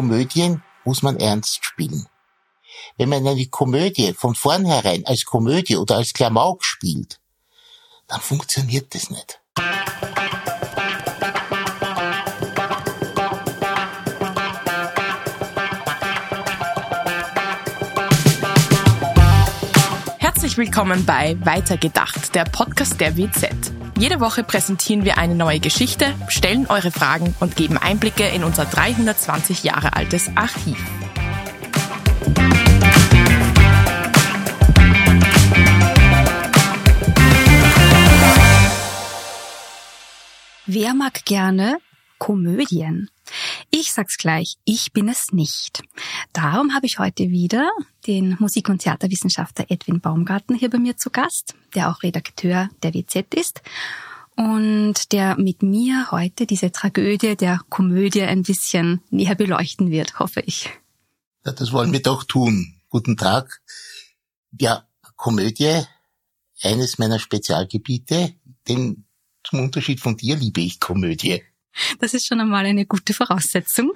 Komödien muss man ernst spielen. Wenn man eine Komödie von vornherein als Komödie oder als Klamauk spielt, dann funktioniert das nicht. Herzlich willkommen bei Weitergedacht, der Podcast der WZ. Jede Woche präsentieren wir eine neue Geschichte, stellen eure Fragen und geben Einblicke in unser 320 Jahre altes Archiv. Wer mag gerne Komödien? Ich sag's gleich, ich bin es nicht. Darum habe ich heute wieder den Musik- und Theaterwissenschaftler Edwin Baumgarten hier bei mir zu Gast, der auch Redakteur der WZ ist und der mit mir heute diese Tragödie der Komödie ein bisschen näher beleuchten wird, hoffe ich. Ja, das wollen wir doch tun. Guten Tag. Ja, Komödie, eines meiner Spezialgebiete, denn zum Unterschied von dir liebe ich Komödie. Das ist schon einmal eine gute Voraussetzung.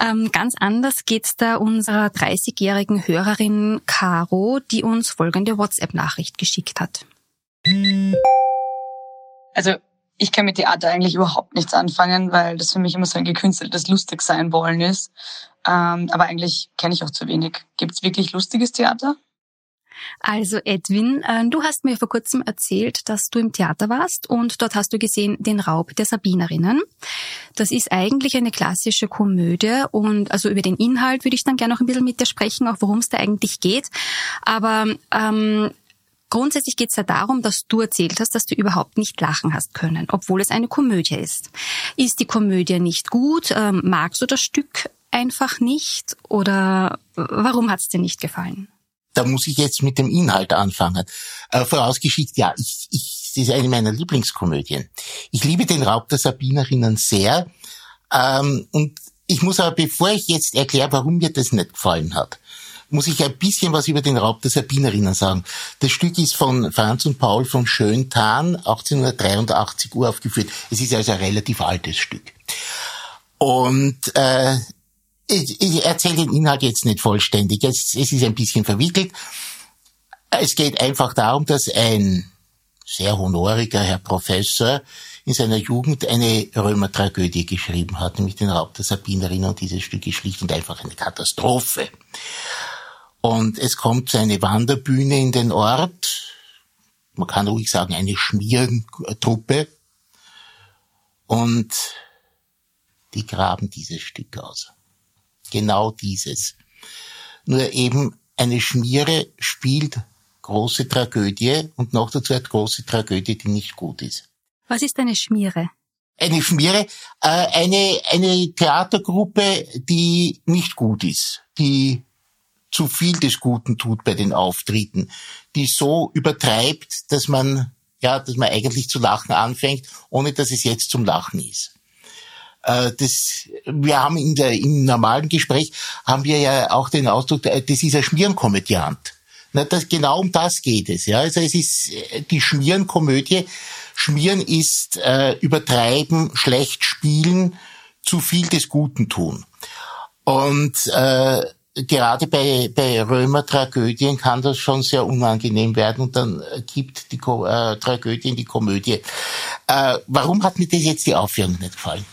Ähm, ganz anders geht's da unserer 30-jährigen Hörerin Caro, die uns folgende WhatsApp-Nachricht geschickt hat. Also ich kann mit Theater eigentlich überhaupt nichts anfangen, weil das für mich immer so ein gekünsteltes lustig sein wollen ist. Ähm, aber eigentlich kenne ich auch zu wenig. Gibt's wirklich lustiges Theater? Also Edwin, äh, du hast mir vor kurzem erzählt, dass du im Theater warst und dort hast du gesehen den Raub der Sabinerinnen. Das ist eigentlich eine klassische Komödie und also über den Inhalt würde ich dann gerne noch ein bisschen mit dir sprechen, auch worum es da eigentlich geht. Aber ähm, Grundsätzlich geht es ja darum, dass du erzählt hast, dass du überhaupt nicht lachen hast können, obwohl es eine Komödie ist. Ist die Komödie nicht gut? Ähm, magst du das Stück einfach nicht? Oder warum hat es dir nicht gefallen? Da muss ich jetzt mit dem Inhalt anfangen. Äh, vorausgeschickt, ja, ich, ich, das ist eine meiner Lieblingskomödien. Ich liebe den Raub der Sabinerinnen sehr. Ähm, und ich muss aber, bevor ich jetzt erkläre, warum mir das nicht gefallen hat, muss ich ein bisschen was über den Raub der Sabinerinnen sagen. Das Stück ist von Franz und Paul von Schöntan 1883 uraufgeführt. Es ist also ein relativ altes Stück. Und äh, ich, erzähle den Inhalt jetzt nicht vollständig. Es, es ist ein bisschen verwickelt. Es geht einfach darum, dass ein sehr honoriger Herr Professor in seiner Jugend eine Römertragödie geschrieben hat, nämlich den Raub der Sabinerinnen und dieses Stück ist schlicht und einfach eine Katastrophe. Und es kommt zu einer Wanderbühne in den Ort, man kann ruhig sagen eine Schmiertruppe, und die graben dieses Stück aus genau dieses. Nur eben eine Schmiere spielt große Tragödie und noch dazu eine große Tragödie, die nicht gut ist. Was ist eine Schmiere? Eine Schmiere, äh, eine, eine Theatergruppe, die nicht gut ist, die zu viel des Guten tut bei den Auftritten, die so übertreibt, dass man, ja, dass man eigentlich zu lachen anfängt, ohne dass es jetzt zum Lachen ist. Äh, das, wir haben in der, im normalen Gespräch haben wir ja auch den Ausdruck, äh, das ist ein Schmierenkomödiant. Na, das, genau um das geht es. Ja. Also es ist äh, die Schmierenkomödie. Schmieren ist äh, übertreiben, schlecht spielen, zu viel des Guten tun. Und äh, gerade bei, bei Römer-Tragödien kann das schon sehr unangenehm werden und dann gibt die äh, Tragödie in die Komödie. Äh, warum hat mir das jetzt die Aufführung nicht gefallen?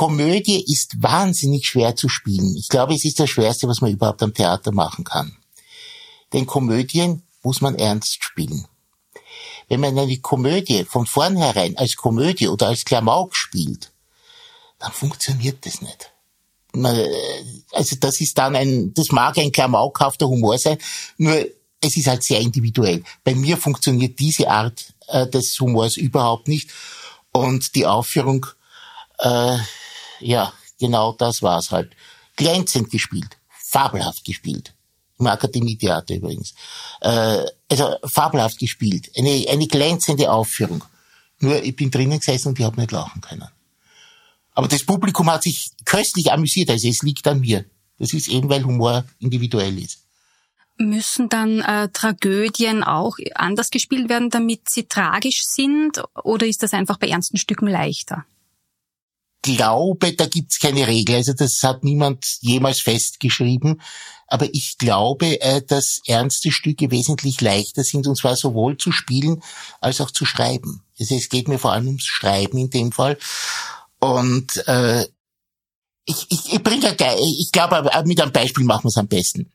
Komödie ist wahnsinnig schwer zu spielen. Ich glaube, es ist das Schwerste, was man überhaupt am Theater machen kann. Denn Komödien muss man ernst spielen. Wenn man eine Komödie von vornherein als Komödie oder als Klamauk spielt, dann funktioniert das nicht. Äh, also das ist dann ein, das mag ein klamaukhafter Humor sein, nur es ist halt sehr individuell. Bei mir funktioniert diese Art äh, des Humors überhaupt nicht und die Aufführung äh, ja, genau das war's halt. Glänzend gespielt, fabelhaft gespielt. Im Akademietheater übrigens. Äh, also fabelhaft gespielt. Eine, eine glänzende Aufführung. Nur ich bin drinnen gesessen und ich habe nicht lachen können. Aber das Publikum hat sich köstlich amüsiert, also es liegt an mir. Das ist eben, weil Humor individuell ist. Müssen dann äh, Tragödien auch anders gespielt werden, damit sie tragisch sind? Oder ist das einfach bei ernsten Stücken leichter? Glaube, da gibt's keine Regel. Also das hat niemand jemals festgeschrieben. Aber ich glaube, äh, dass ernste Stücke wesentlich leichter sind, und zwar sowohl zu spielen als auch zu schreiben. Also es geht mir vor allem ums Schreiben in dem Fall. Und äh, ich, ich, ich bringe ich glaube, mit einem Beispiel machen wir es am besten.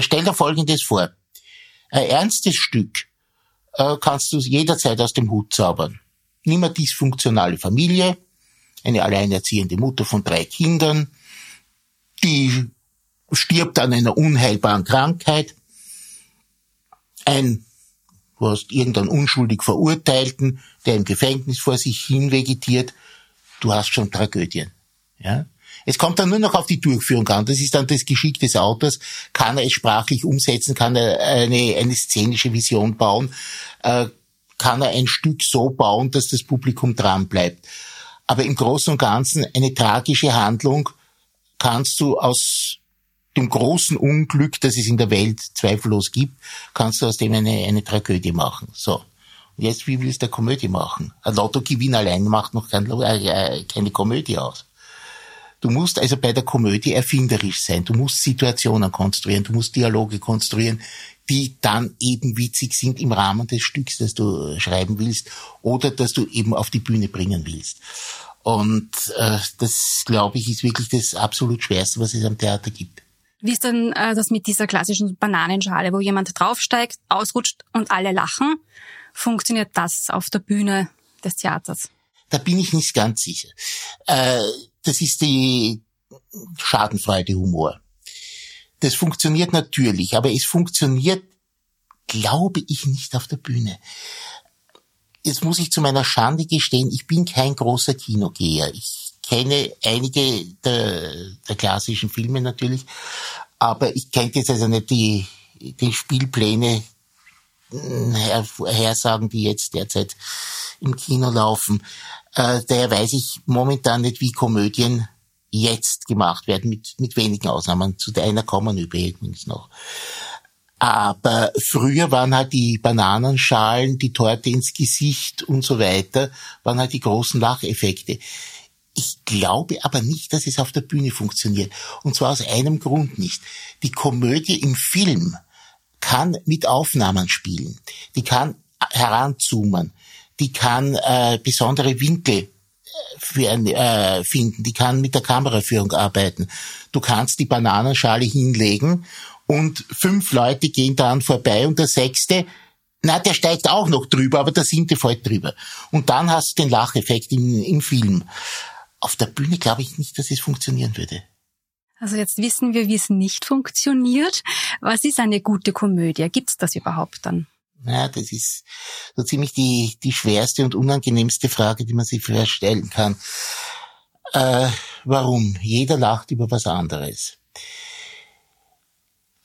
Stell dir Folgendes vor. Ein ernstes Stück äh, kannst du jederzeit aus dem Hut zaubern. Nimm eine dysfunktionale Familie, eine alleinerziehende Mutter von drei Kindern, die stirbt an einer unheilbaren Krankheit, ein, du hast irgendeinen unschuldig Verurteilten, der im Gefängnis vor sich hin vegetiert, du hast schon Tragödien. Ja? Es kommt dann nur noch auf die Durchführung an. Das ist dann das Geschick des Autors. Kann er es sprachlich umsetzen? Kann er eine, eine szenische Vision bauen? Äh, kann er ein Stück so bauen, dass das Publikum dran bleibt? Aber im Großen und Ganzen eine tragische Handlung kannst du aus dem großen Unglück, das es in der Welt zweifellos gibt, kannst du aus dem eine, eine Tragödie machen. So. Und jetzt, wie willst du eine Komödie machen? Ein Lottogewinn allein macht noch kein, äh, keine Komödie aus. Du musst also bei der Komödie erfinderisch sein. Du musst Situationen konstruieren, du musst Dialoge konstruieren, die dann eben witzig sind im Rahmen des Stücks, das du schreiben willst oder das du eben auf die Bühne bringen willst. Und äh, das, glaube ich, ist wirklich das absolut Schwerste, was es am Theater gibt. Wie ist denn äh, das mit dieser klassischen Bananenschale, wo jemand draufsteigt, ausrutscht und alle lachen? Funktioniert das auf der Bühne des Theaters? Da bin ich nicht ganz sicher. Äh, das ist die Schadenfreude Humor. Das funktioniert natürlich, aber es funktioniert, glaube ich, nicht auf der Bühne. Jetzt muss ich zu meiner Schande gestehen, ich bin kein großer Kinogeher. Ich kenne einige der, der klassischen Filme natürlich, aber ich kenne jetzt also nicht die, die Spielpläne hm, hersagen, die jetzt derzeit im Kino laufen. Äh, daher weiß ich momentan nicht, wie Komödien jetzt gemacht werden, mit, mit wenigen Ausnahmen. Zu einer kommen übrigens noch. Aber früher waren halt die Bananenschalen, die Torte ins Gesicht und so weiter, waren halt die großen Lacheffekte. Ich glaube aber nicht, dass es auf der Bühne funktioniert. Und zwar aus einem Grund nicht. Die Komödie im Film kann mit Aufnahmen spielen. Die kann heranzoomen. Die kann äh, besondere Winkel für ein, äh, finden. Die kann mit der Kameraführung arbeiten. Du kannst die Bananenschale hinlegen und fünf Leute gehen daran vorbei und der sechste na, der steigt auch noch drüber, aber der siebte fällt drüber. Und dann hast du den Lacheffekt im, im Film auf der Bühne glaube ich nicht, dass es funktionieren würde. Also jetzt wissen wir, wie es nicht funktioniert. Was ist eine gute Komödie? Gibt es das überhaupt dann? Ja, das ist so ziemlich die, die schwerste und unangenehmste Frage, die man sich vorstellen kann. Äh, warum? Jeder lacht über was anderes.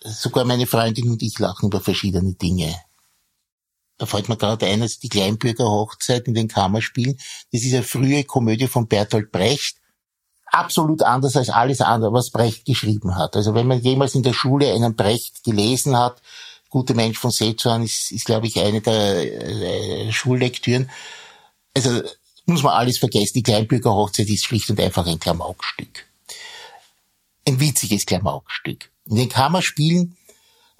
Sogar meine Freundin und ich lachen über verschiedene Dinge. Da fällt mir gerade ein, also die Kleinbürgerhochzeit in den Kammerspielen. Das ist eine frühe Komödie von Bertolt Brecht. Absolut anders als alles andere, was Brecht geschrieben hat. Also wenn man jemals in der Schule einen Brecht gelesen hat, Gute Mensch von Sezuan ist, ist glaube ich, eine der äh, Schullektüren. Also muss man alles vergessen. Die Kleinbürgerhochzeit ist schlicht und einfach ein Klamaukstück. Ein witziges Klamaukstück. In den Kammerspielen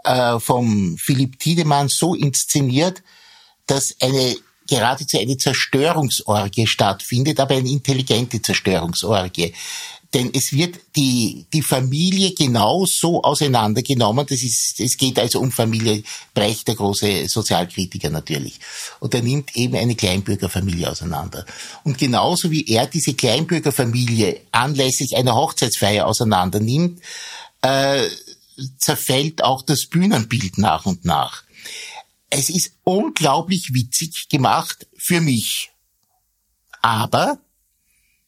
äh, vom Philipp Tiedemann so inszeniert, dass eine geradezu eine Zerstörungsorgie stattfindet, aber eine intelligente Zerstörungsorgie. Denn es wird die, die Familie genau so auseinandergenommen. Das ist, es geht also um Familie Brecht, der große Sozialkritiker natürlich. Und er nimmt eben eine Kleinbürgerfamilie auseinander. Und genauso wie er diese Kleinbürgerfamilie anlässlich einer Hochzeitsfeier auseinander nimmt, äh, zerfällt auch das Bühnenbild nach und nach. Es ist unglaublich witzig gemacht für mich. Aber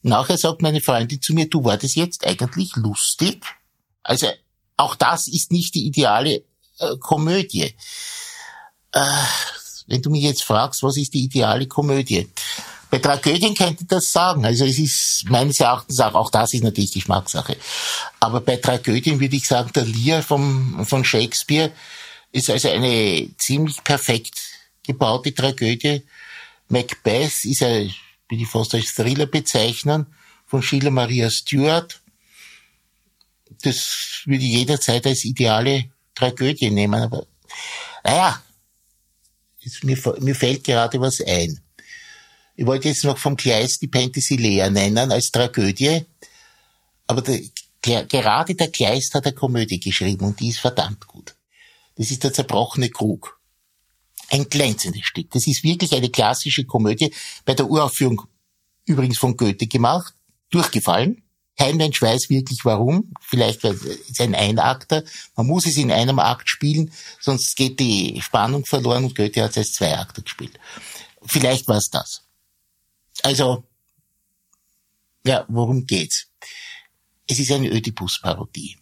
nachher sagt meine Freundin zu mir, du war das jetzt eigentlich lustig? Also auch das ist nicht die ideale äh, Komödie. Äh, wenn du mich jetzt fragst, was ist die ideale Komödie? Bei Tragödien könnte ich das sagen. Also es ist meines Erachtens auch, auch das ist natürlich Geschmackssache. Aber bei Tragödien würde ich sagen, der Lear vom, von Shakespeare ist also eine ziemlich perfekt gebaute Tragödie. Macbeth ist ja, würde ich fast als Thriller bezeichnen. von Sheila Maria Stewart. Das würde ich jederzeit als ideale Tragödie nehmen, aber naja, es, mir, mir fällt gerade was ein. Ich wollte jetzt noch vom Kleist die Penthesilea nennen als Tragödie, aber der, gerade der Kleist hat eine Komödie geschrieben und die ist verdammt gut. Das ist der zerbrochene Krug. Ein glänzendes Stück. Das ist wirklich eine klassische Komödie, bei der Uraufführung übrigens von Goethe gemacht, durchgefallen. Kein Mensch weiß wirklich warum. Vielleicht weil es ein Einakter. Man muss es in einem Akt spielen, sonst geht die Spannung verloren und Goethe hat es als Zweiakter gespielt. Vielleicht war es das. Also, ja, worum geht's? Es ist eine Ödipus-Parodie.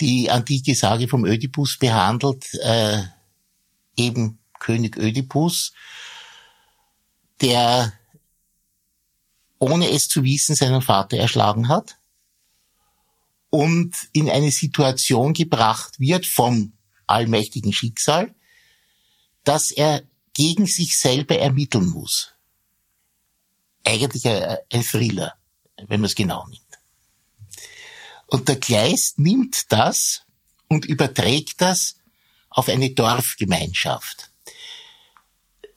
Die antike Sage vom Ödipus behandelt äh, eben König Ödipus, der ohne es zu wissen seinen Vater erschlagen hat und in eine Situation gebracht wird vom allmächtigen Schicksal, dass er gegen sich selber ermitteln muss. Eigentlich ein, Thriller, wenn man es genau nimmt. Und der Kleist nimmt das und überträgt das auf eine Dorfgemeinschaft.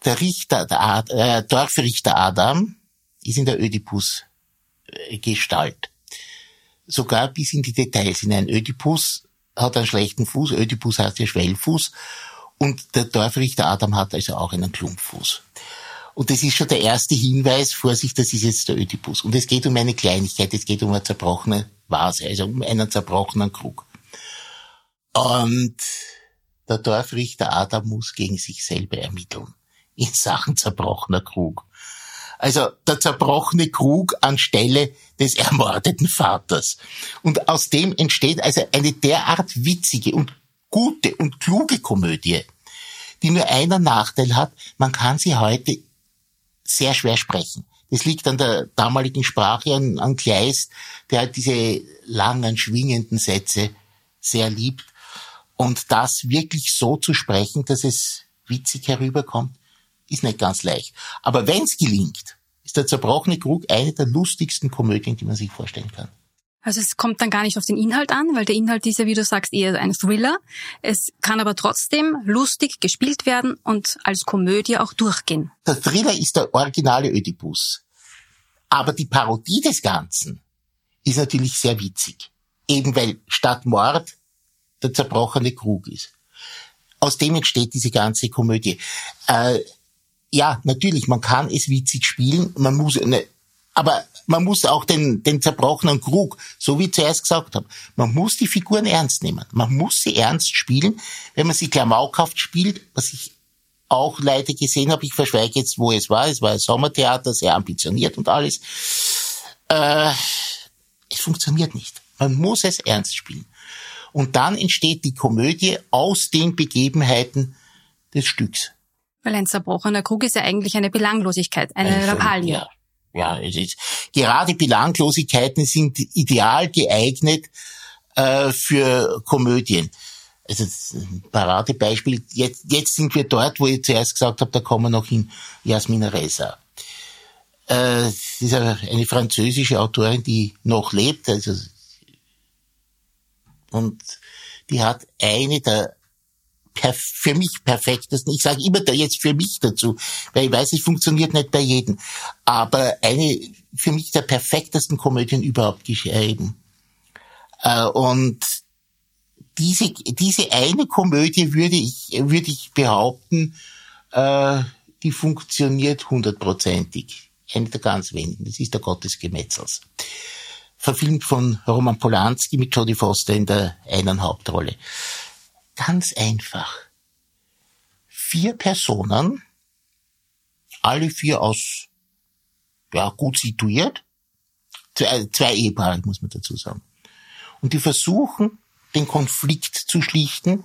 Der Richter, der Ad, äh, Dorfrichter Adam ist in der Ödipus-Gestalt. Sogar bis in die Details hinein. Ödipus hat einen schlechten Fuß, Ödipus heißt ja Schwellfuß und der Dorfrichter Adam hat also auch einen Klumpfuß. Und das ist schon der erste Hinweis, Vorsicht, das ist jetzt der Ödipus. Und es geht um eine Kleinigkeit, es geht um eine zerbrochene Vase, also um einen zerbrochenen Krug. Und der Dorfrichter Adam muss gegen sich selber ermitteln in Sachen zerbrochener Krug. Also der zerbrochene Krug anstelle des ermordeten Vaters. Und aus dem entsteht also eine derart witzige und gute und kluge Komödie, die nur einen Nachteil hat, man kann sie heute sehr schwer sprechen. Das liegt an der damaligen Sprache, an, an Kleist, der halt diese langen, schwingenden Sätze sehr liebt. Und das wirklich so zu sprechen, dass es witzig herüberkommt, ist nicht ganz leicht. Aber wenn es gelingt, ist der zerbrochene Krug eine der lustigsten Komödien, die man sich vorstellen kann. Also es kommt dann gar nicht auf den Inhalt an, weil der Inhalt ist ja, wie du sagst, eher ein Thriller. Es kann aber trotzdem lustig gespielt werden und als Komödie auch durchgehen. Der Thriller ist der originale Ödipus. Aber die Parodie des Ganzen ist natürlich sehr witzig. Eben weil statt Mord der zerbrochene Krug ist. Aus dem entsteht diese ganze Komödie. Äh, ja, natürlich, man kann es witzig spielen, man muss, ne, aber man muss auch den, den zerbrochenen Krug, so wie ich zuerst gesagt habe, man muss die Figuren ernst nehmen. Man muss sie ernst spielen. Wenn man sie klamaukhaft spielt, was ich auch leider gesehen habe, ich verschweige jetzt, wo es war, es war ein Sommertheater, sehr ambitioniert und alles, äh, es funktioniert nicht. Man muss es ernst spielen. Und dann entsteht die Komödie aus den Begebenheiten des Stücks. Weil ein zerbrochener Krug ist ja eigentlich eine Belanglosigkeit, eine ein Lappalie. Ja, ja, es ist, gerade Belanglosigkeiten sind ideal geeignet äh, für Komödien. Also Paradebeispiel, jetzt, jetzt sind wir dort, wo ich zuerst gesagt habe, da kommen wir noch hin, Jasmina Reza. Äh, das ist eine französische Autorin, die noch lebt, also und die hat eine der für mich perfektesten, ich sage immer da jetzt für mich dazu, weil ich weiß, es funktioniert nicht bei jedem, aber eine für mich der perfektesten Komödien überhaupt geschrieben. Äh, und diese, diese eine Komödie würde ich, würde ich behaupten, äh, die funktioniert hundertprozentig. Eine der ganz wenigen. Das ist der Gott des Gemetzels verfilmt von Roman Polanski mit Jodie Foster in der einen Hauptrolle. Ganz einfach. Vier Personen, alle vier aus, ja, gut situiert, zwei, zwei Ehepaare, muss man dazu sagen. Und die versuchen, den Konflikt zu schlichten,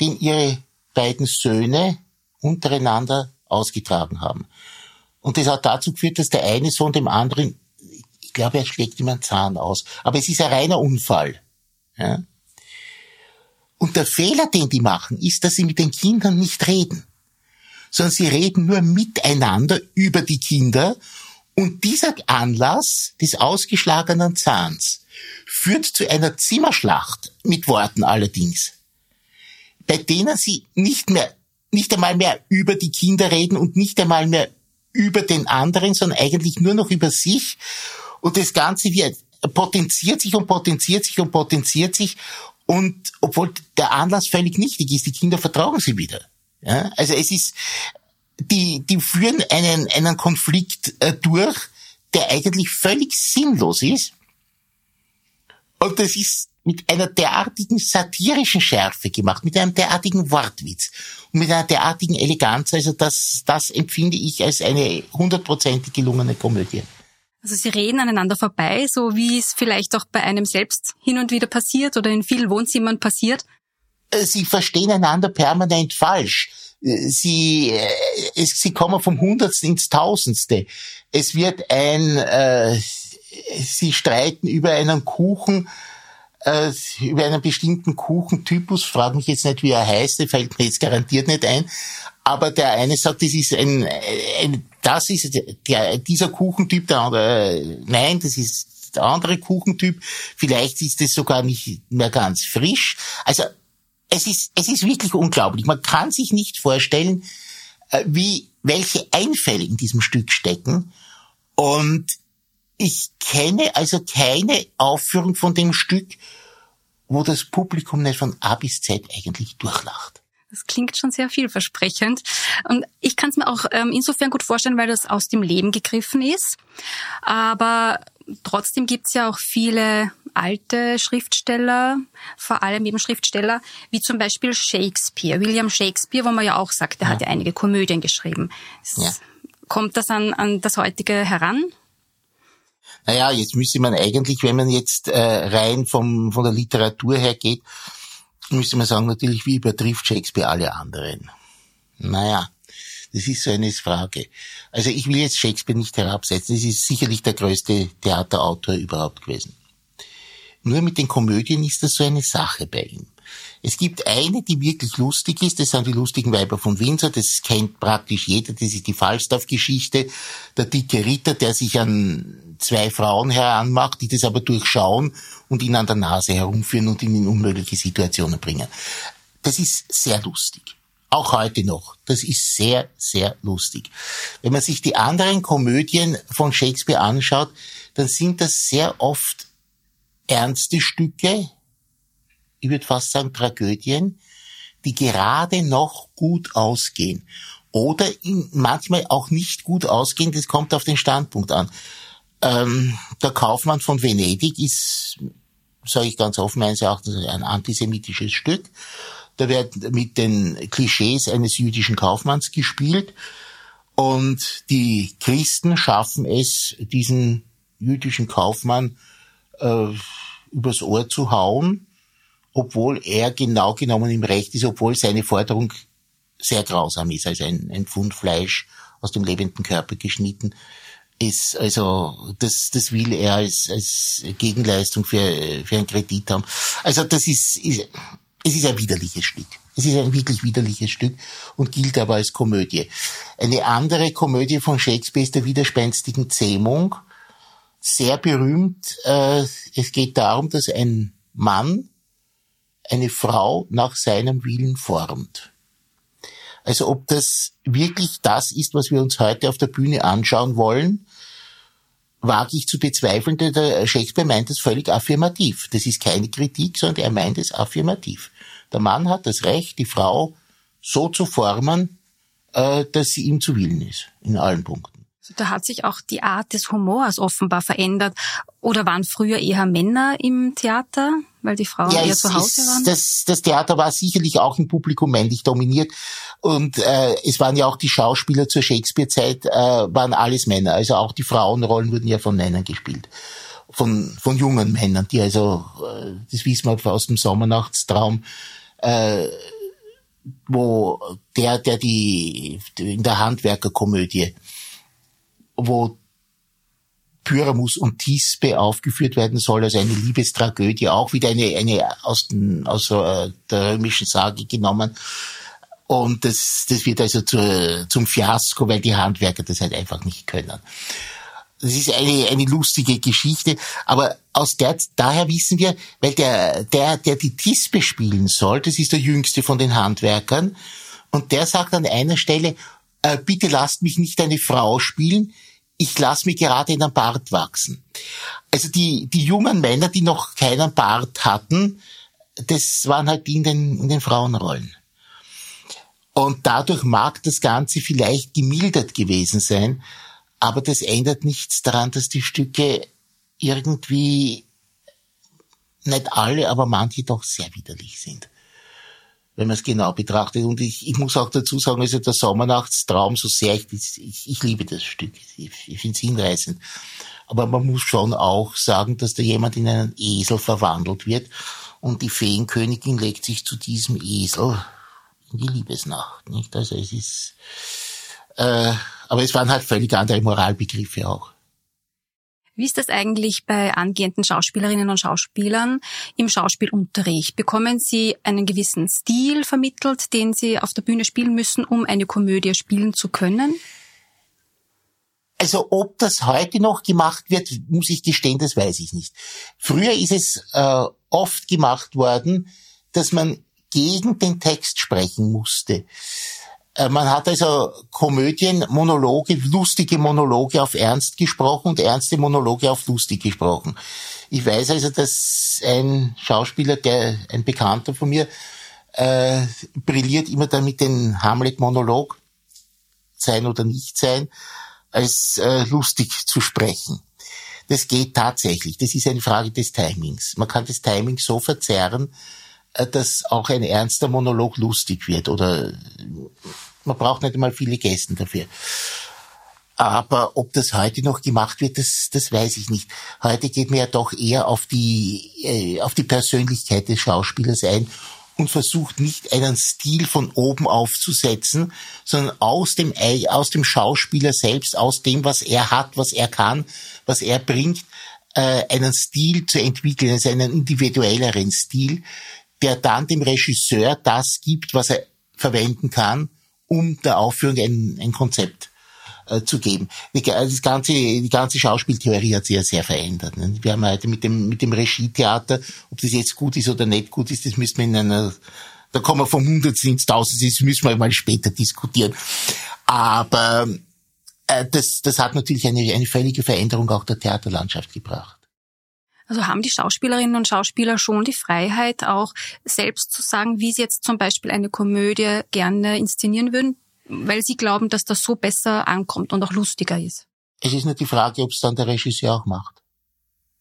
den ihre beiden Söhne untereinander ausgetragen haben. Und das hat dazu geführt, dass der eine Sohn dem anderen ich glaube, er schlägt ihm einen Zahn aus. Aber es ist ein reiner Unfall. Ja? Und der Fehler, den die machen, ist, dass sie mit den Kindern nicht reden, sondern sie reden nur miteinander über die Kinder Und dieser Anlass des ausgeschlagenen Zahns führt zu einer Zimmerschlacht, mit Worten allerdings, bei denen sie nicht mehr, nicht einmal mehr über die Kinder reden und nicht einmal mehr über den anderen, sondern eigentlich nur noch über sich. Und das Ganze wird potenziert sich und potenziert sich und potenziert sich. Und obwohl der Anlass völlig nichtig ist, die Kinder vertrauen sie wieder. Ja? Also es ist, die, die führen einen, einen Konflikt äh, durch, der eigentlich völlig sinnlos ist. Und das ist mit einer derartigen satirischen Schärfe gemacht, mit einem derartigen Wortwitz und mit einer derartigen Eleganz. Also das, das empfinde ich als eine hundertprozentig gelungene Komödie. Also sie reden aneinander vorbei, so wie es vielleicht auch bei einem selbst hin und wieder passiert oder in vielen Wohnzimmern passiert. Äh, sie verstehen einander permanent falsch. Äh, sie, äh, es, sie kommen vom Hundertsten ins Tausendste. Es wird ein, äh, sie streiten über einen Kuchen, äh, über einen bestimmten Kuchentypus. Frag mich jetzt nicht, wie er heißt, der fällt mir jetzt garantiert nicht ein. Aber der eine sagt, das ist ein, ein das ist der, dieser Kuchentyp, der andere, nein, das ist der andere Kuchentyp. Vielleicht ist es sogar nicht mehr ganz frisch. Also es ist, es ist wirklich unglaublich. Man kann sich nicht vorstellen, äh, wie, welche Einfälle in diesem Stück stecken. Und ich kenne also keine Aufführung von dem Stück, wo das Publikum nicht von A bis Z eigentlich durchlacht. Das klingt schon sehr vielversprechend. Und ich kann es mir auch ähm, insofern gut vorstellen, weil das aus dem Leben gegriffen ist. Aber trotzdem gibt's ja auch viele alte Schriftsteller, vor allem eben Schriftsteller, wie zum Beispiel Shakespeare, William Shakespeare, wo man ja auch sagt, er ja. hat ja einige Komödien geschrieben. Ja. Kommt das an, an das heutige heran? Naja, jetzt müsste man eigentlich, wenn man jetzt äh, rein vom, von der Literatur her geht, müsste man sagen, natürlich, wie übertrifft Shakespeare alle anderen? Naja, das ist so eine Frage. Also ich will jetzt Shakespeare nicht herabsetzen. Es ist sicherlich der größte Theaterautor überhaupt gewesen. Nur mit den Komödien ist das so eine Sache bei ihm. Es gibt eine, die wirklich lustig ist, das sind die lustigen Weiber von Windsor, das kennt praktisch jeder, das ist die Falstaff-Geschichte, der dicke Ritter, der sich an zwei Frauen heranmacht, die das aber durchschauen und ihn an der Nase herumführen und ihn in unmögliche Situationen bringen. Das ist sehr lustig. Auch heute noch. Das ist sehr, sehr lustig. Wenn man sich die anderen Komödien von Shakespeare anschaut, dann sind das sehr oft ernste Stücke, ich würde fast sagen Tragödien, die gerade noch gut ausgehen. Oder manchmal auch nicht gut ausgehen, das kommt auf den Standpunkt an. Ähm, der Kaufmann von Venedig ist, sage ich ganz offen, meines Erachtens ein antisemitisches Stück. Da wird mit den Klischees eines jüdischen Kaufmanns gespielt. Und die Christen schaffen es, diesen jüdischen Kaufmann äh, übers Ohr zu hauen, obwohl er genau genommen im Recht ist, obwohl seine Forderung sehr grausam ist, also ein, ein Pfund Fleisch aus dem lebenden Körper geschnitten ist, also das, das will er als, als Gegenleistung für, für einen Kredit haben. Also das ist, ist, es ist ein widerliches Stück. Es ist ein wirklich widerliches Stück und gilt aber als Komödie. Eine andere Komödie von Shakespeare ist der widerspenstigen Zähmung, sehr berühmt. Äh, es geht darum, dass ein Mann eine Frau nach seinem Willen formt. Also ob das wirklich das ist, was wir uns heute auf der Bühne anschauen wollen, wage ich zu bezweifeln, denn der Shakespeare meint es völlig affirmativ. Das ist keine Kritik, sondern er meint es affirmativ. Der Mann hat das Recht, die Frau so zu formen, äh, dass sie ihm zu Willen ist, in allen Punkten. Da hat sich auch die Art des Humors offenbar verändert. Oder waren früher eher Männer im Theater, weil die Frauen ja, eher zu Hause waren? Das, das Theater war sicherlich auch im Publikum männlich dominiert. Und äh, es waren ja auch die Schauspieler zur Shakespeare-Zeit, äh, waren alles Männer. Also auch die Frauenrollen wurden ja von Männern gespielt. Von, von jungen Männern, die also, äh, das wissen wir aus dem Sommernachtstraum, äh, wo der, der die in der Handwerkerkomödie wo Pyramus und Tisbe aufgeführt werden soll, also eine Liebestragödie, auch wieder eine, eine aus, den, aus äh, der römischen Sage genommen. Und das, das wird also zu, zum Fiasko, weil die Handwerker das halt einfach nicht können. das ist eine, eine lustige Geschichte, aber aus der, daher wissen wir, weil der, der, der die Tispe spielen soll, das ist der jüngste von den Handwerkern, und der sagt an einer Stelle, äh, bitte lasst mich nicht eine Frau spielen, ich lasse mir gerade einen Bart wachsen. Also die, die jungen Männer, die noch keinen Bart hatten, das waren halt die in den, in den Frauenrollen. Und dadurch mag das Ganze vielleicht gemildert gewesen sein, aber das ändert nichts daran, dass die Stücke irgendwie nicht alle, aber manche doch sehr widerlich sind. Wenn man es genau betrachtet. Und ich, ich muss auch dazu sagen, also der Sommernachtstraum, so sehr ich, ich, ich liebe das Stück. Ich, ich finde es hinreißend. Aber man muss schon auch sagen, dass da jemand in einen Esel verwandelt wird und die Feenkönigin legt sich zu diesem Esel in die Liebesnacht. Nicht? Also es ist, äh, aber es waren halt völlig andere Moralbegriffe auch. Wie ist das eigentlich bei angehenden Schauspielerinnen und Schauspielern im Schauspielunterricht? Bekommen sie einen gewissen Stil vermittelt, den sie auf der Bühne spielen müssen, um eine Komödie spielen zu können? Also ob das heute noch gemacht wird, muss ich gestehen, das weiß ich nicht. Früher ist es äh, oft gemacht worden, dass man gegen den Text sprechen musste. Äh, man hat also Komödien, Monologe, lustige Monologe auf ernst gesprochen und ernste Monologe auf lustig gesprochen. Ich weiß also, dass ein Schauspieler, der ein Bekannter von mir, äh, brilliert immer dann mit dem Hamlet-Monolog, sein oder nicht sein, als äh, lustig zu sprechen. Das geht tatsächlich. Das ist eine Frage des Timings. Man kann das Timing so verzerren, äh, dass auch ein ernster Monolog lustig wird oder man braucht nicht einmal viele Gäste dafür. Aber ob das heute noch gemacht wird, das, das weiß ich nicht. Heute geht man ja doch eher auf die, äh, auf die Persönlichkeit des Schauspielers ein und versucht nicht einen Stil von oben aufzusetzen, sondern aus dem, aus dem Schauspieler selbst, aus dem, was er hat, was er kann, was er bringt, äh, einen Stil zu entwickeln, also einen individuelleren Stil, der dann dem Regisseur das gibt, was er verwenden kann, um der Aufführung ein, ein Konzept äh, zu geben. Das ganze, die ganze Schauspieltheorie hat sich ja sehr verändert. Ne? Wir haben heute mit dem, mit dem Regietheater, ob das jetzt gut ist oder nicht gut ist, das müssen wir in einer, da kommen wir vom Hundertsten ins Tausendste, das müssen wir mal später diskutieren. Aber äh, das, das hat natürlich eine, eine völlige Veränderung auch der Theaterlandschaft gebracht. Also haben die Schauspielerinnen und Schauspieler schon die Freiheit, auch selbst zu sagen, wie sie jetzt zum Beispiel eine Komödie gerne inszenieren würden? weil sie glauben, dass das so besser ankommt und auch lustiger ist. Es ist nur die Frage, ob es dann der Regisseur auch macht.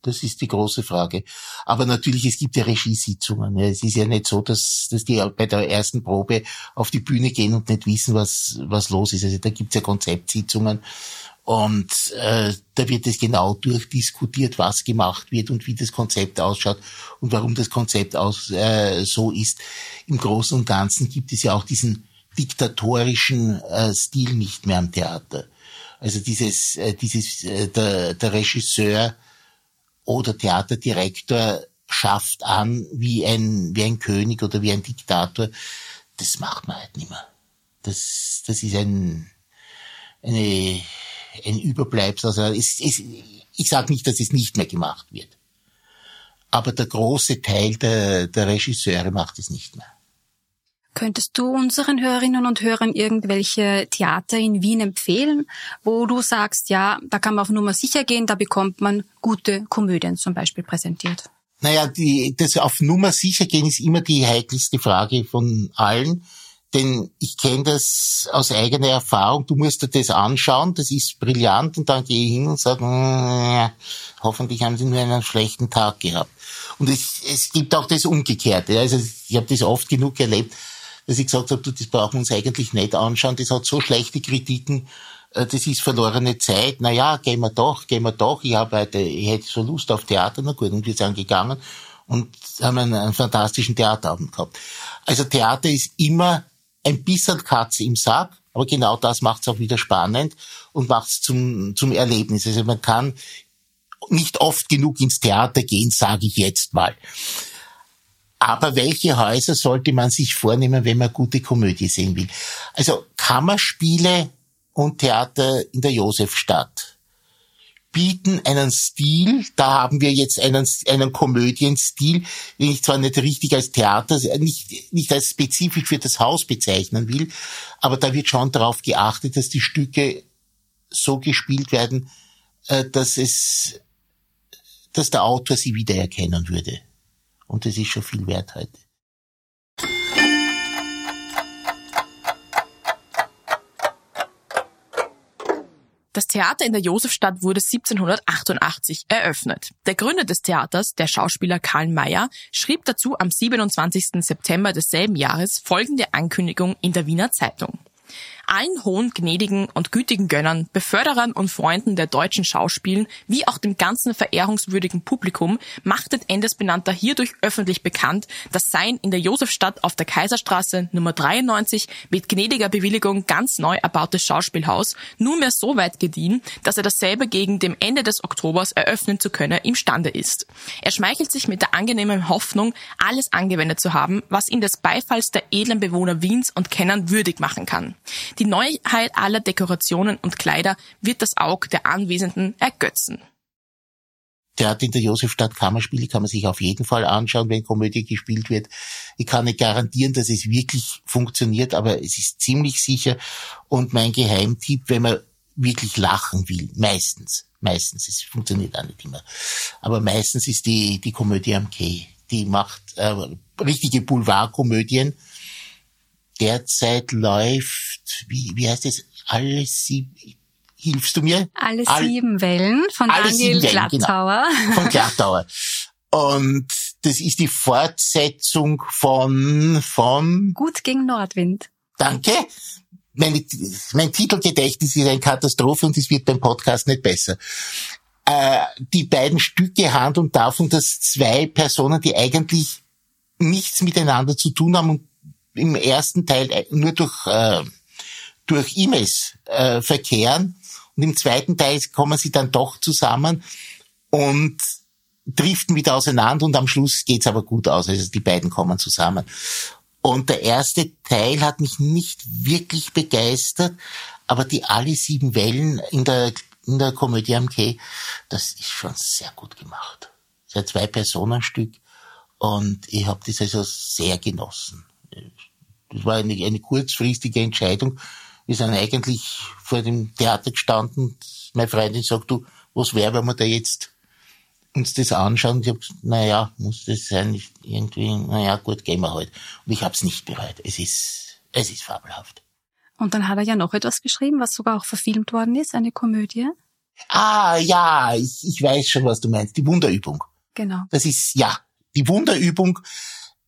Das ist die große Frage. Aber natürlich, es gibt ja Regiesitzungen. Es ist ja nicht so, dass, dass die bei der ersten Probe auf die Bühne gehen und nicht wissen, was, was los ist. Also da gibt's ja Konzeptsitzungen und äh, da wird es genau durchdiskutiert, was gemacht wird und wie das Konzept ausschaut und warum das Konzept aus, äh, so ist. Im Großen und Ganzen gibt es ja auch diesen diktatorischen äh, Stil nicht mehr am Theater. Also dieses, äh, dieses äh, der, der Regisseur oder Theaterdirektor schafft an wie ein, wie ein König oder wie ein Diktator. Das macht man halt nicht mehr. Das, das ist ein, eine, ein Überbleibsel. Also es, es, ich sage nicht, dass es nicht mehr gemacht wird. Aber der große Teil der, der Regisseure macht es nicht mehr. Könntest du unseren Hörerinnen und Hörern irgendwelche Theater in Wien empfehlen, wo du sagst, ja, da kann man auf Nummer sicher gehen, da bekommt man gute Komödien zum Beispiel präsentiert? Naja, die, das auf Nummer sicher gehen ist immer die heikelste Frage von allen. Denn ich kenne das aus eigener Erfahrung. Du musst dir das anschauen, das ist brillant und dann gehe ich hin und sage, mm, hoffentlich haben sie nur einen schlechten Tag gehabt. Und es, es gibt auch das Umgekehrte. Also ich habe das oft genug erlebt dass ich gesagt habe, das brauchen wir uns eigentlich nicht anschauen, das hat so schlechte Kritiken, äh, das ist verlorene Zeit. Naja, gehen wir doch, gehen wir doch. Ich habe heute, ich hätte so Lust auf Theater, na gut, und wir sind gegangen und haben einen, einen fantastischen Theaterabend gehabt. Also Theater ist immer ein bisschen Katze im Sack, aber genau das macht es auch wieder spannend und macht es zum, zum Erlebnis. Also man kann nicht oft genug ins Theater gehen, sage ich jetzt mal. Aber welche Häuser sollte man sich vornehmen, wenn man gute Komödie sehen will? Also Kammerspiele und Theater in der Josefstadt bieten einen Stil, da haben wir jetzt einen, einen Komödienstil, den ich zwar nicht richtig als Theater, nicht, nicht als spezifisch für das Haus bezeichnen will, aber da wird schon darauf geachtet, dass die Stücke so gespielt werden, äh, dass es, dass der Autor sie wiedererkennen würde. Und das ist schon viel wert heute. Das Theater in der Josefstadt wurde 1788 eröffnet. Der Gründer des Theaters, der Schauspieler Karl Mayer, schrieb dazu am 27. September desselben Jahres folgende Ankündigung in der Wiener Zeitung allen hohen, gnädigen und gütigen Gönnern, Beförderern und Freunden der deutschen Schauspielen, wie auch dem ganzen verehrungswürdigen Publikum, machtet Endesbenannter hierdurch öffentlich bekannt, dass sein in der Josefstadt auf der Kaiserstraße Nummer 93 mit gnädiger Bewilligung ganz neu erbautes Schauspielhaus nunmehr so weit gediehen, dass er dasselbe gegen dem Ende des Oktobers eröffnen zu können imstande ist. Er schmeichelt sich mit der angenehmen Hoffnung, alles angewendet zu haben, was ihn des Beifalls der edlen Bewohner Wiens und Kennern würdig machen kann. Die Neuheit aller Dekorationen und Kleider wird das Auge der Anwesenden ergötzen. Theater in der Josefstadt Kammerspiele kann man sich auf jeden Fall anschauen, wenn Komödie gespielt wird. Ich kann nicht garantieren, dass es wirklich funktioniert, aber es ist ziemlich sicher. Und mein Geheimtipp, wenn man wirklich lachen will, meistens, meistens, es funktioniert auch nicht immer, aber meistens ist die, die Komödie am Quai. Die macht äh, richtige Boulevardkomödien derzeit läuft, wie, wie heißt es, alle sieben, hilfst du mir? Alle All, sieben Wellen von Daniel Wellen, Glattauer. Genau, von Glattauer. Und das ist die Fortsetzung von, von? Gut gegen Nordwind. Danke. Meine, mein Titelgedächtnis ist eine Katastrophe und es wird beim Podcast nicht besser. Äh, die beiden Stücke handeln davon, dass zwei Personen, die eigentlich nichts miteinander zu tun haben und im ersten Teil äh, nur durch, äh, durch E-Mails äh, verkehren und im zweiten Teil kommen sie dann doch zusammen und driften wieder auseinander und am Schluss geht's aber gut aus. Also die beiden kommen zusammen. Und der erste Teil hat mich nicht wirklich begeistert, aber die alle sieben Wellen in der, in der Komödie am Quai, das ist schon sehr gut gemacht. Es ist ein Zwei-Personen-Stück und ich habe das also sehr genossen das war eine, eine kurzfristige Entscheidung. Wir sind eigentlich vor dem Theater gestanden. Meine Freundin sagt, du, was wäre, wenn wir da jetzt uns das anschauen? Ich habe gesagt, naja, muss das sein, irgendwie, naja, gut, gehen wir halt. Und ich habe es nicht bereut. Es ist, es ist fabelhaft. Und dann hat er ja noch etwas geschrieben, was sogar auch verfilmt worden ist, eine Komödie. Ah, ja, ich, ich weiß schon, was du meinst. Die Wunderübung. Genau. Das ist, ja, die Wunderübung.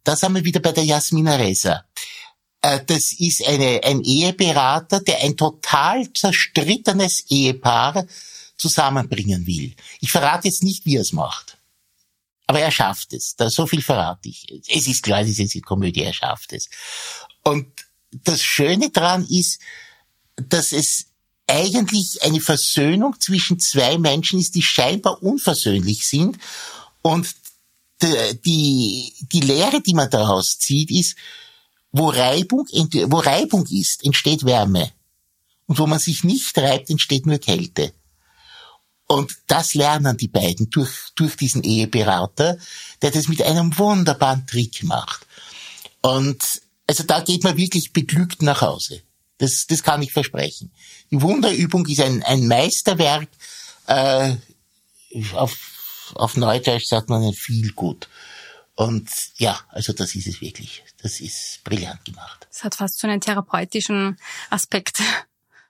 Da sind wir wieder bei der Jasmina Reza. Äh, das ist eine, ein Eheberater, der ein total zerstrittenes Ehepaar zusammenbringen will. Ich verrate jetzt nicht, wie er es macht. Aber er schafft es. Da, so viel verrate ich. Es ist klar, es ist eine Komödie, er schafft es. Und das Schöne daran ist, dass es eigentlich eine Versöhnung zwischen zwei Menschen ist, die scheinbar unversöhnlich sind. Und die, die, die Lehre, die man daraus zieht, ist, wo Reibung, wo Reibung ist, entsteht Wärme. Und wo man sich nicht reibt, entsteht nur Kälte. Und das lernen die beiden durch, durch diesen Eheberater, der das mit einem wunderbaren Trick macht. Und also da geht man wirklich beglückt nach Hause. Das, das kann ich versprechen. Die Wunderübung ist ein, ein Meisterwerk. Äh, auf, auf Neudeutsch sagt man viel gut. Und ja, also das ist es wirklich. Das ist brillant gemacht. Es hat fast so einen therapeutischen Aspekt.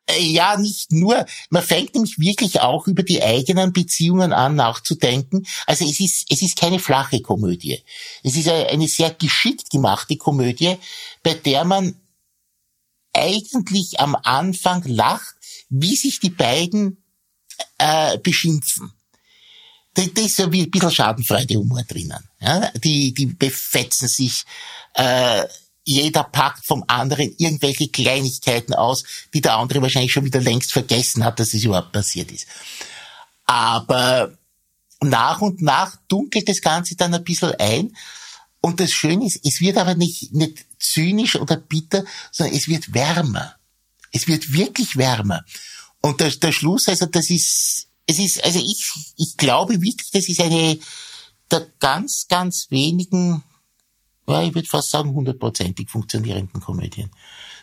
Äh, ja, nicht nur. Man fängt nämlich wirklich auch über die eigenen Beziehungen an nachzudenken. Also es ist, es ist keine flache Komödie. Es ist eine sehr geschickt gemachte Komödie, bei der man eigentlich am Anfang lacht, wie sich die beiden äh, beschimpfen da, da ist ja wie ein bisschen schadenfreude Humor drinnen. Ja? Die, die befetzen sich, äh, jeder packt vom anderen irgendwelche Kleinigkeiten aus, die der andere wahrscheinlich schon wieder längst vergessen hat, dass es überhaupt passiert ist. Aber nach und nach dunkelt das Ganze dann ein bisschen ein. Und das Schöne ist, es wird aber nicht, nicht zynisch oder bitter, sondern es wird wärmer. Es wird wirklich wärmer. Und der, der Schluss, also das ist Es ist, also ich, ich glaube wirklich, das ist eine der ganz, ganz wenigen, ja, ich würde fast sagen, hundertprozentig funktionierenden Komödien.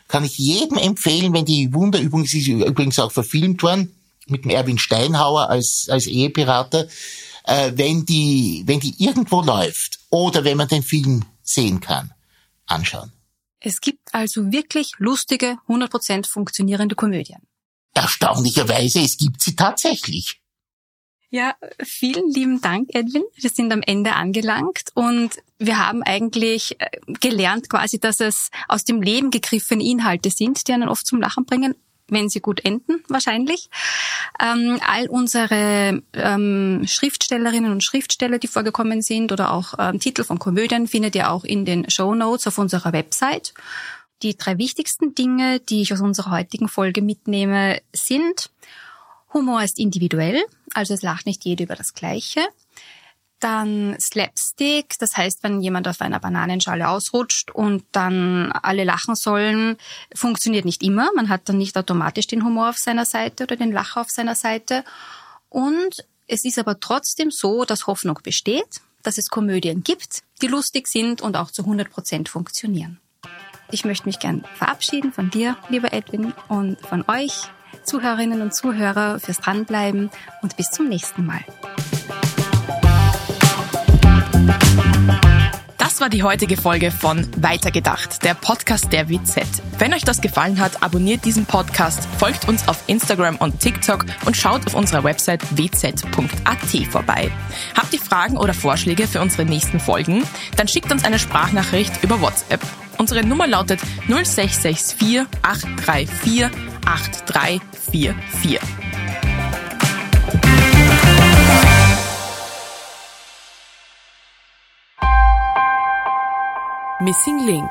Kann ich jedem empfehlen, wenn die Wunderübung, sie ist übrigens auch verfilmt worden, mit dem Erwin Steinhauer als, als Eheberater, äh, wenn die, wenn die irgendwo läuft oder wenn man den Film sehen kann, anschauen. Es gibt also wirklich lustige, 100% funktionierende Komödien. Erstaunlicherweise, es gibt sie tatsächlich. Ja, vielen lieben Dank, Edwin. Wir sind am Ende angelangt und wir haben eigentlich äh, gelernt quasi, dass es aus dem Leben gegriffene Inhalte sind, die einen oft zum Lachen bringen, wenn sie gut enden, wahrscheinlich. Ähm, all unsere ähm, Schriftstellerinnen und Schriftsteller, die vorgekommen sind, oder auch ähm, Titel von Komödien, findet ihr auch in den Show Notes auf unserer Website. Die drei wichtigsten Dinge, die ich aus unserer heutigen Folge mitnehme, sind Humor ist individuell, also es lacht nicht jeder über das Gleiche. Dann Slapstick, das heißt, wenn jemand auf einer Bananenschale ausrutscht und dann alle lachen sollen, funktioniert nicht immer. Man hat dann nicht automatisch den Humor auf seiner Seite oder den Lacher auf seiner Seite. Und es ist aber trotzdem so, dass Hoffnung besteht, dass es Komödien gibt, die lustig sind und auch zu 100 Prozent funktionieren. Ich möchte mich gern verabschieden von dir, lieber Edwin, und von euch, Zuhörerinnen und Zuhörer, fürs Dranbleiben und bis zum nächsten Mal. Das war die heutige Folge von Weitergedacht, der Podcast der WZ. Wenn euch das gefallen hat, abonniert diesen Podcast, folgt uns auf Instagram und TikTok und schaut auf unserer Website wz.at vorbei. Habt ihr Fragen oder Vorschläge für unsere nächsten Folgen? Dann schickt uns eine Sprachnachricht über WhatsApp. Unsere Nummer lautet 0664 834 8344. Missing Link